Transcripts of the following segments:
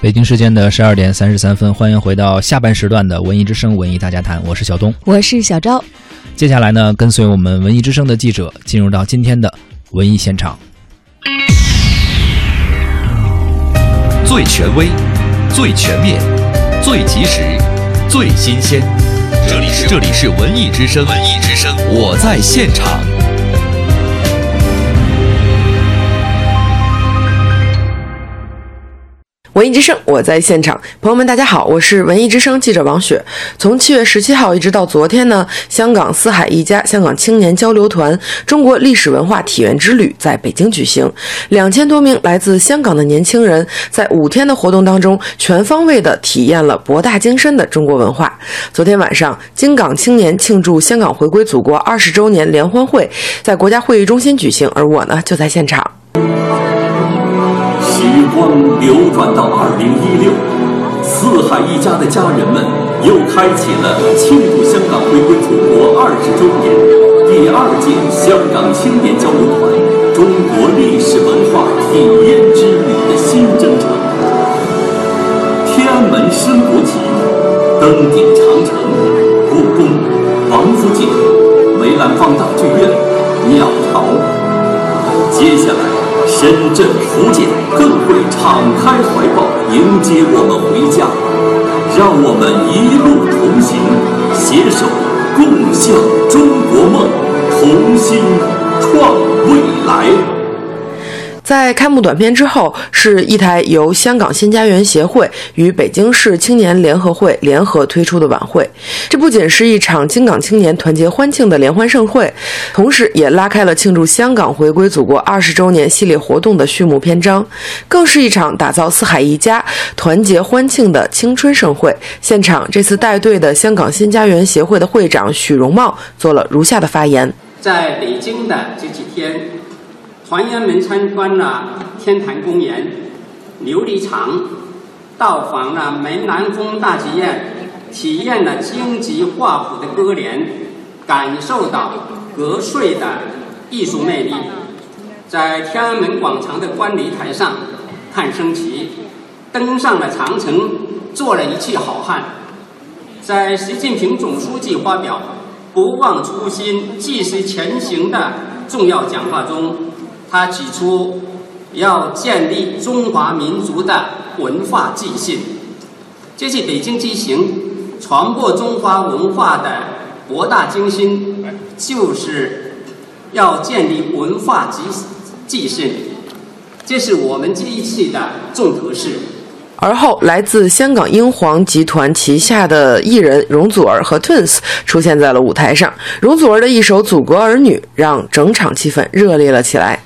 北京时间的十二点三十三分，欢迎回到下半时段的文艺之声文艺大家谈，我是小东，我是小昭。接下来呢，跟随我们文艺之声的记者进入到今天的文艺现场。最权威、最全面、最及时、最新鲜，这里是这里是文艺之声，文艺之声，我在现场。文艺之声，我在现场。朋友们，大家好，我是文艺之声记者王雪。从七月十七号一直到昨天呢，香港四海一家香港青年交流团中国历史文化体验之旅在北京举行。两千多名来自香港的年轻人在五天的活动当中，全方位的体验了博大精深的中国文化。昨天晚上，京港青年庆祝香港回归祖国二十周年联欢会在国家会议中心举行，而我呢就在现场。时光流转到二零一六，四海一家的家人们又开启了庆祝香港回归祖国二十周年第二届香港青年交流团中国历史文化体验之旅的新征程。天安门升国旗，登顶长城，故宫、王府井、梅兰芳大剧院、鸟巢。接下来。深圳、福建更会敞开怀抱迎接我们回家，让我们一路同行，携手共向中国梦，同心创。在开幕短片之后，是一台由香港新家园协会与北京市青年联合会联合推出的晚会。这不仅是一场京港青年团结欢庆的联欢盛会，同时也拉开了庆祝香港回归祖国二十周年系列活动的序幕篇章，更是一场打造四海一家、团结欢庆的青春盛会。现场这次带队的香港新家园协会的会长许荣茂做了如下的发言：在北京的这几天。团员们参观了天坛公园、琉璃厂，到访了梅兰峰大剧院，体验了京剧画谱的歌联，感受到格税的艺术魅力。在天安门广场的观礼台上看升旗，登上了长城，做了一气好汉。在习近平总书记发表“不忘初心，继续前行”的重要讲话中。他提出要建立中华民族的文化自信，这是北京之行传播中华文化的博大精深，就是要建立文化自自信，这是我们这一次的重头戏。而后，来自香港英皇集团旗下的艺人容祖儿和 Twins 出现在了舞台上。容祖儿的一首《祖国儿女》让整场气氛热烈了起来。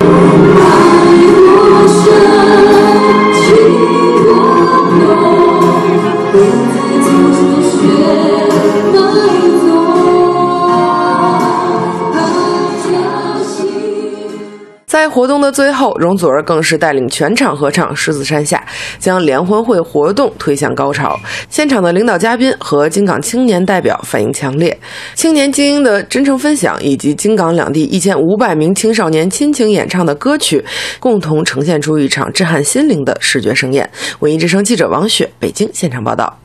在活动的最后，容祖儿更是带领全场合唱《狮子山下》，将联欢会活动推向高潮。现场的领导嘉宾和京港青年代表反应强烈，青年精英的真诚分享，以及京港两地一千五百名青少年亲情演唱的歌曲，共同呈现出一场震撼心灵的视觉盛宴。文艺之声记者王雪，北京现场报道。